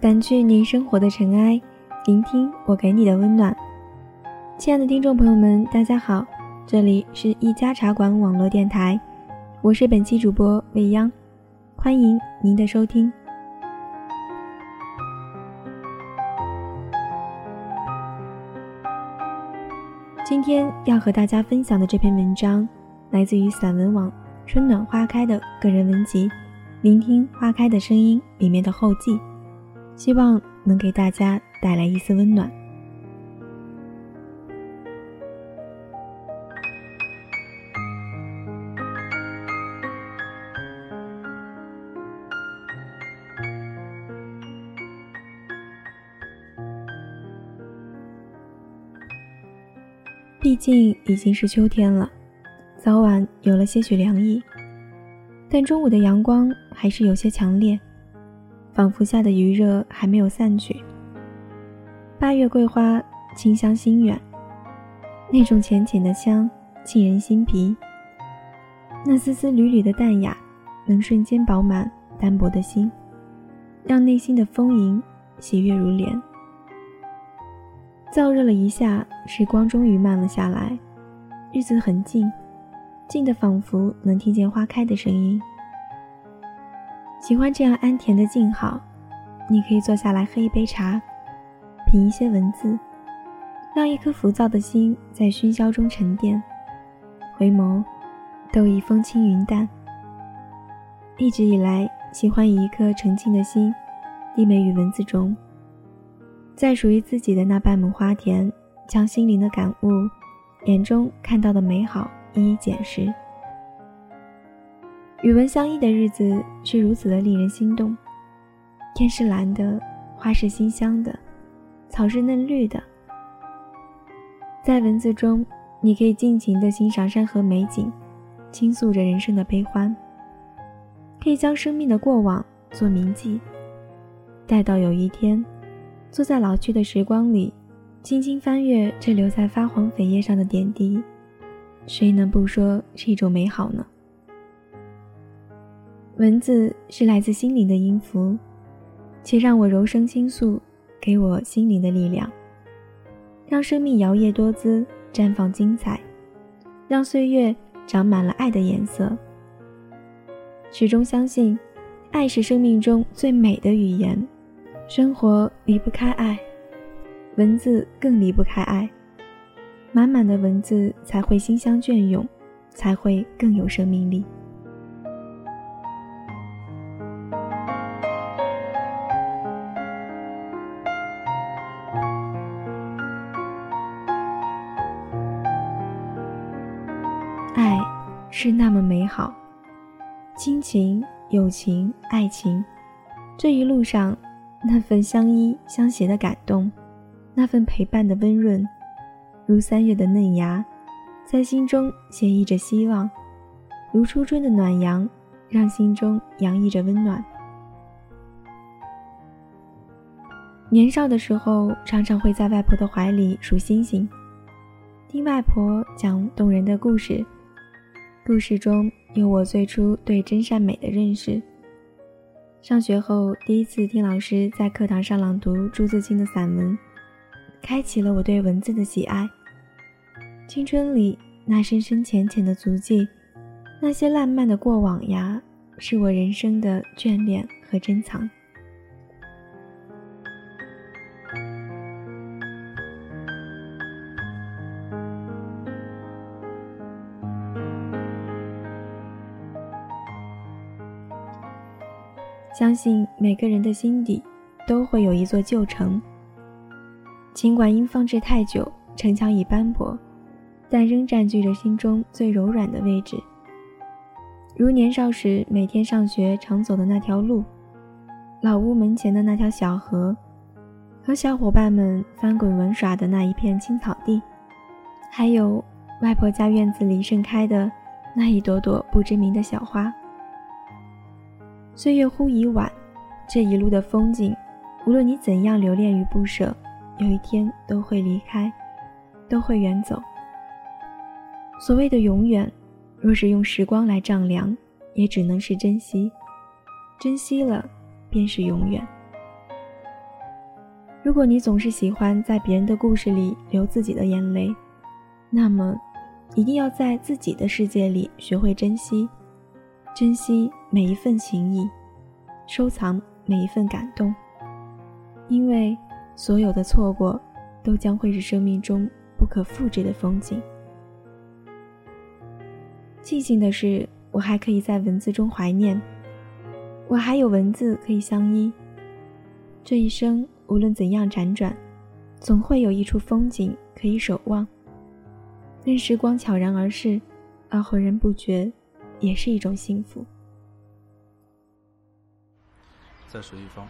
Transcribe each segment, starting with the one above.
掸去你生活的尘埃，聆听我给你的温暖。亲爱的听众朋友们，大家好，这里是一家茶馆网络电台，我是本期主播未央，欢迎您的收听。今天要和大家分享的这篇文章，来自于散文网《春暖花开》的个人文集《聆听花开的声音》里面的后记，希望能给大家带来一丝温暖。毕竟已经是秋天了，早晚有了些许凉意，但中午的阳光还是有些强烈，仿佛下的余热还没有散去。八月桂花清香心远，那种浅浅的香沁人心脾，那丝丝缕缕的淡雅，能瞬间饱满单薄的心，让内心的丰盈喜悦如莲。燥热了一下，时光终于慢了下来，日子很静，静的仿佛能听见花开的声音。喜欢这样安恬的静好，你可以坐下来喝一杯茶，品一些文字，让一颗浮躁的心在喧嚣中沉淀，回眸，都已风轻云淡。一直以来，喜欢以一颗澄清的心，低眉于文字中。在属于自己的那半亩花田，将心灵的感悟、眼中看到的美好一一检视。与文相依的日子是如此的令人心动。天是蓝的，花是馨香的，草是嫩绿的。在文字中，你可以尽情地欣赏山河美景，倾诉着人生的悲欢。可以将生命的过往做铭记，待到有一天。坐在老去的时光里，轻轻翻阅这留在发黄扉页上的点滴，谁能不说是一种美好呢？文字是来自心灵的音符，且让我柔声倾诉，给我心灵的力量，让生命摇曳多姿，绽放精彩，让岁月长满了爱的颜色。始终相信，爱是生命中最美的语言。生活离不开爱，文字更离不开爱。满满的文字才会心香隽永，才会更有生命力。爱是那么美好，亲情、友情、爱情，这一路上。那份相依相携的感动，那份陪伴的温润，如三月的嫩芽，在心中写意着希望；如初春的暖阳，让心中洋溢着温暖。年少的时候，常常会在外婆的怀里数星星，听外婆讲动人的故事，故事中有我最初对真善美的认识。上学后，第一次听老师在课堂上朗读朱自清的散文，开启了我对文字的喜爱。青春里那深深浅浅的足迹，那些烂漫的过往呀，是我人生的眷恋和珍藏。相信每个人的心底都会有一座旧城，尽管因放置太久，城墙已斑驳，但仍占据着心中最柔软的位置。如年少时每天上学常走的那条路，老屋门前的那条小河，和小伙伴们翻滚玩耍的那一片青草地，还有外婆家院子里盛开的那一朵朵不知名的小花。岁月忽已晚，这一路的风景，无论你怎样留恋与不舍，有一天都会离开，都会远走。所谓的永远，若是用时光来丈量，也只能是珍惜。珍惜了，便是永远。如果你总是喜欢在别人的故事里流自己的眼泪，那么一定要在自己的世界里学会珍惜，珍惜每一份情谊，收藏每一份感动。因为所有的错过，都将会是生命中不可复制的风景。庆幸的是，我还可以在文字中怀念，我还有文字可以相依。这一生。无论怎样辗转，总会有一处风景可以守望。任时光悄然而逝，而浑然不觉，也是一种幸福。再数一方。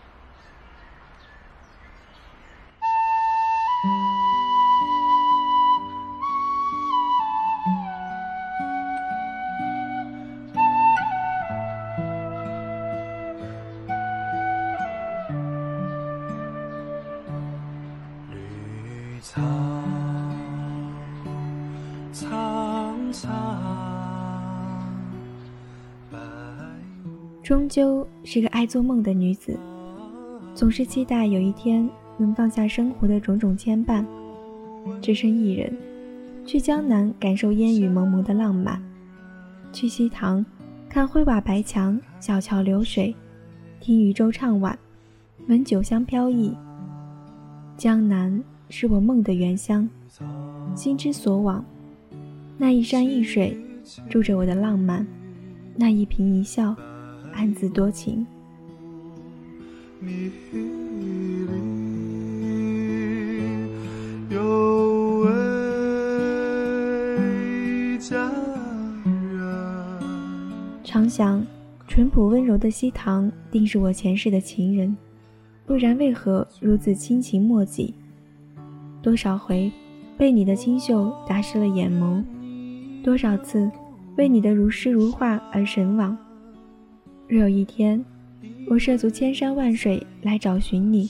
终究是个爱做梦的女子，总是期待有一天能放下生活的种种牵绊，只身一人去江南感受烟雨蒙蒙的浪漫，去西塘看灰瓦白墙、小桥流水，听渔舟唱晚，闻酒香飘逸。江南是我梦的原乡，心之所往，那一山一水住着我的浪漫，那一颦一笑。暗自多情。常想，淳朴温柔的西塘定是我前世的情人，不然为何如此亲情莫及？多少回被你的清秀打湿了眼眸，多少次为你的如诗如画而神往。若有一天，我涉足千山万水来找寻你，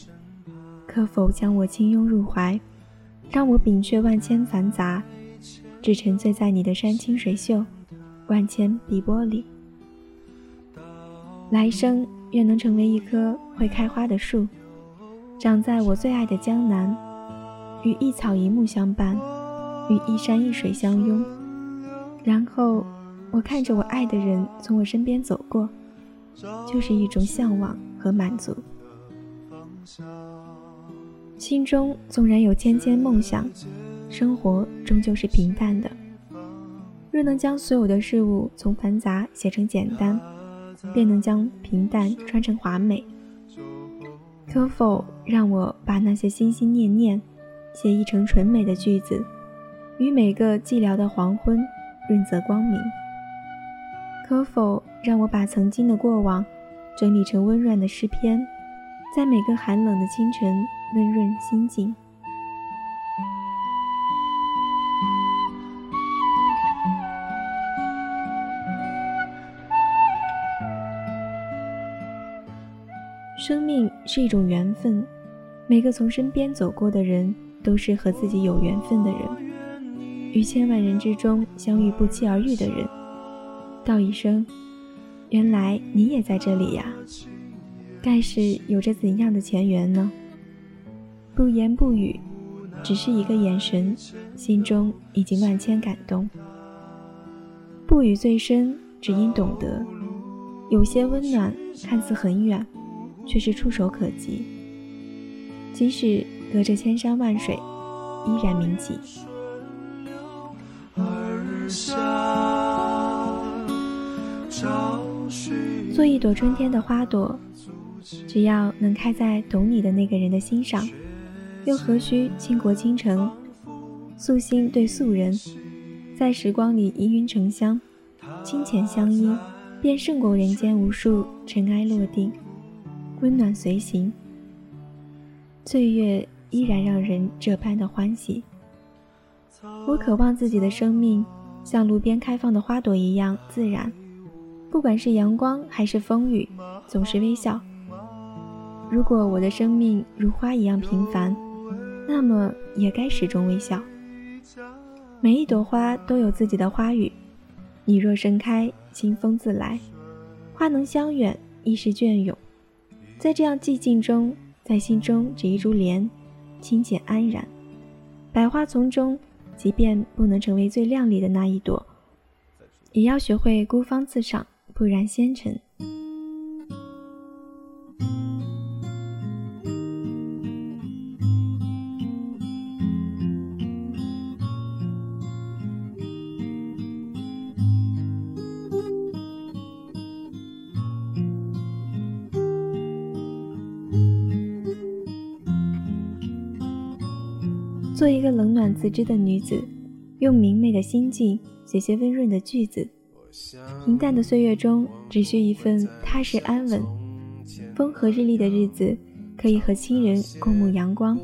可否将我轻拥入怀，让我摒却万千繁杂，只沉醉在你的山清水秀、万千碧波里？来生愿能成为一棵会开花的树，长在我最爱的江南，与一草一木相伴，与一山一水相拥。然后，我看着我爱的人从我身边走过。就是一种向往和满足。心中纵然有千千梦想，生活终究是平淡的。若能将所有的事物从繁杂写成简单，便能将平淡穿成华美。可否让我把那些心心念念写一成纯美的句子，与每个寂寥的黄昏润泽光明？可否？让我把曾经的过往整理成温润的诗篇，在每个寒冷的清晨温润心境。生命是一种缘分，每个从身边走过的人都是和自己有缘分的人，于千万人之中相遇不期而遇的人，道一声。原来你也在这里呀，盖是有着怎样的前缘呢？不言不语，只是一个眼神，心中已经万千感动。不语最深，只因懂得，有些温暖看似很远，却是触手可及。即使隔着千山万水，依然铭记。做一朵春天的花朵，只要能开在懂你的那个人的心上，又何须倾国倾城？素心对素人，在时光里氤氲成香，清浅相依，便胜过人间无数尘埃落定，温暖随行。岁月依然让人这般的欢喜。我渴望自己的生命像路边开放的花朵一样自然。不管是阳光还是风雨，总是微笑。如果我的生命如花一样平凡，那么也该始终微笑。每一朵花都有自己的花语，你若盛开，清风自来。花能香远，亦是隽永。在这样寂静中，在心中只一株莲，清简安然。百花丛中，即便不能成为最亮丽的那一朵，也要学会孤芳自赏，不染纤尘。做一个冷暖自知的女子，用明媚的心境写些温润的句子。平淡的岁月中，只需一份踏实安稳。风和日丽的日子，可以和亲人共沐阳光；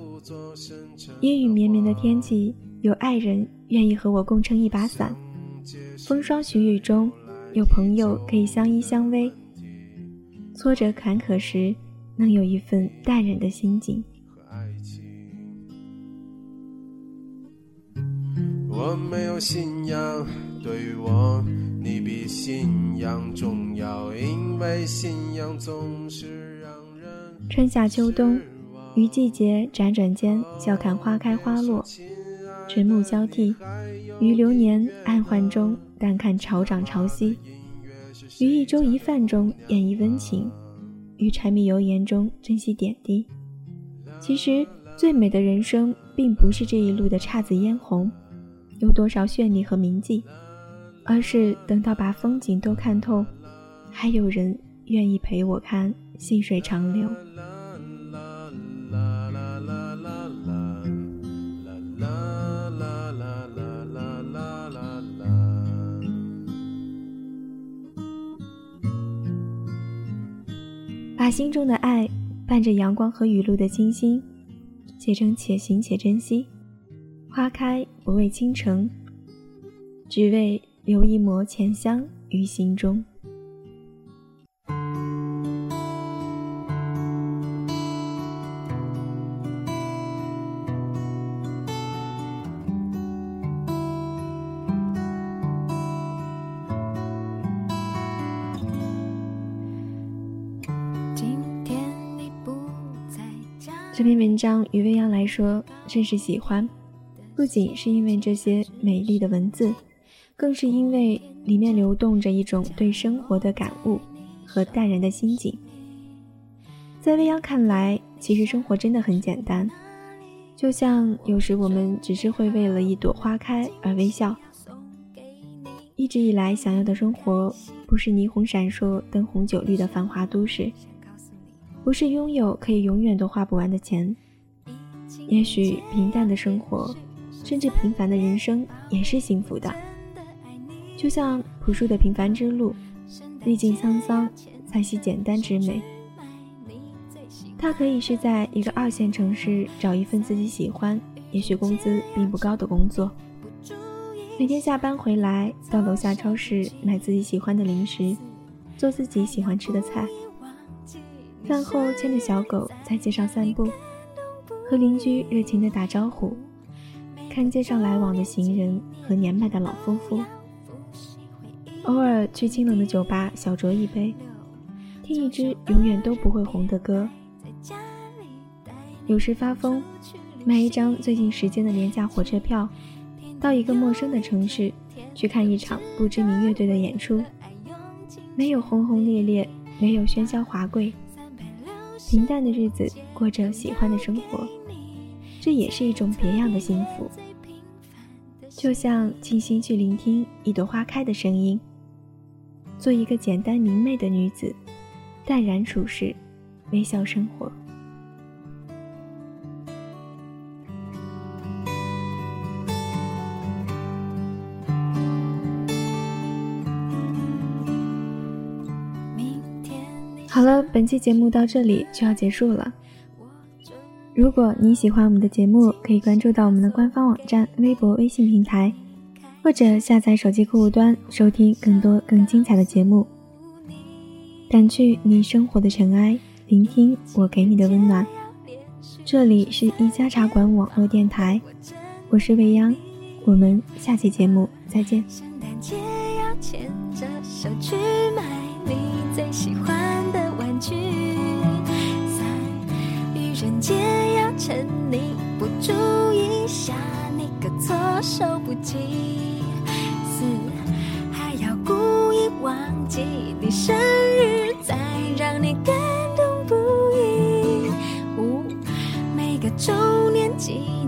阴雨绵绵的天气，有爱人愿意和我共撑一把伞。风霜雪雨中，有朋友可以相依相偎。挫折坎坷时，能有一份淡然的心境。我没有信仰，对于我，你比信仰重要，因为信仰总是让人。春夏秋冬，于季节辗转间，笑看花开花落；晨暮交替，于流年暗换中，淡看潮涨潮汐；于一粥一饭中，演绎温情；于柴米油盐中，珍惜点滴。其实，最美的人生，并不是这一路的姹紫嫣红。有多少绚丽和铭记，而是等到把风景都看透，还有人愿意陪我看细水长流。把心中的爱伴着阳光和雨露的清新，写成且行且珍惜。花开不为倾城，只为留一抹浅香于心中。这篇文章于未央来说甚是喜欢。不仅是因为这些美丽的文字，更是因为里面流动着一种对生活的感悟和淡然的心境。在未央看来，其实生活真的很简单，就像有时我们只是会为了一朵花开而微笑。一直以来想要的生活，不是霓虹闪烁、灯红酒绿的繁华都市，不是拥有可以永远都花不完的钱，也许平淡的生活。甚至平凡的人生也是幸福的，就像朴树的平凡之路，历尽沧桑才惜简单之美。他可以是在一个二线城市找一份自己喜欢，也许工资并不高的工作，每天下班回来到楼下超市买自己喜欢的零食，做自己喜欢吃的菜，饭后牵着小狗在街上散步，和邻居热情地打招呼。看街上来往的行人和年迈的老夫妇，偶尔去清冷的酒吧小酌一杯，听一支永远都不会红的歌。有时发疯，买一张最近时间的廉价火车票，到一个陌生的城市去看一场不知名乐队的演出。没有轰轰烈烈，没有喧嚣华贵，平淡的日子过着喜欢的生活，这也是一种别样的幸福。就像静心去聆听一朵花开的声音，做一个简单明媚的女子，淡然处事，微笑生活。好了，本期节目到这里就要结束了。如果你喜欢我们的节目，可以关注到我们的官方网站、微博、微信平台，或者下载手机客户端收听更多更精彩的节目。掸去你生活的尘埃，聆听我给你的温暖。这里是一家茶馆网络电台，我是未央，我们下期节目再见。圣诞节要牵着手去买你最喜趁你不注意吓你个措手不及四还要故意忘记你生日再让你感动不已。五每个周年纪念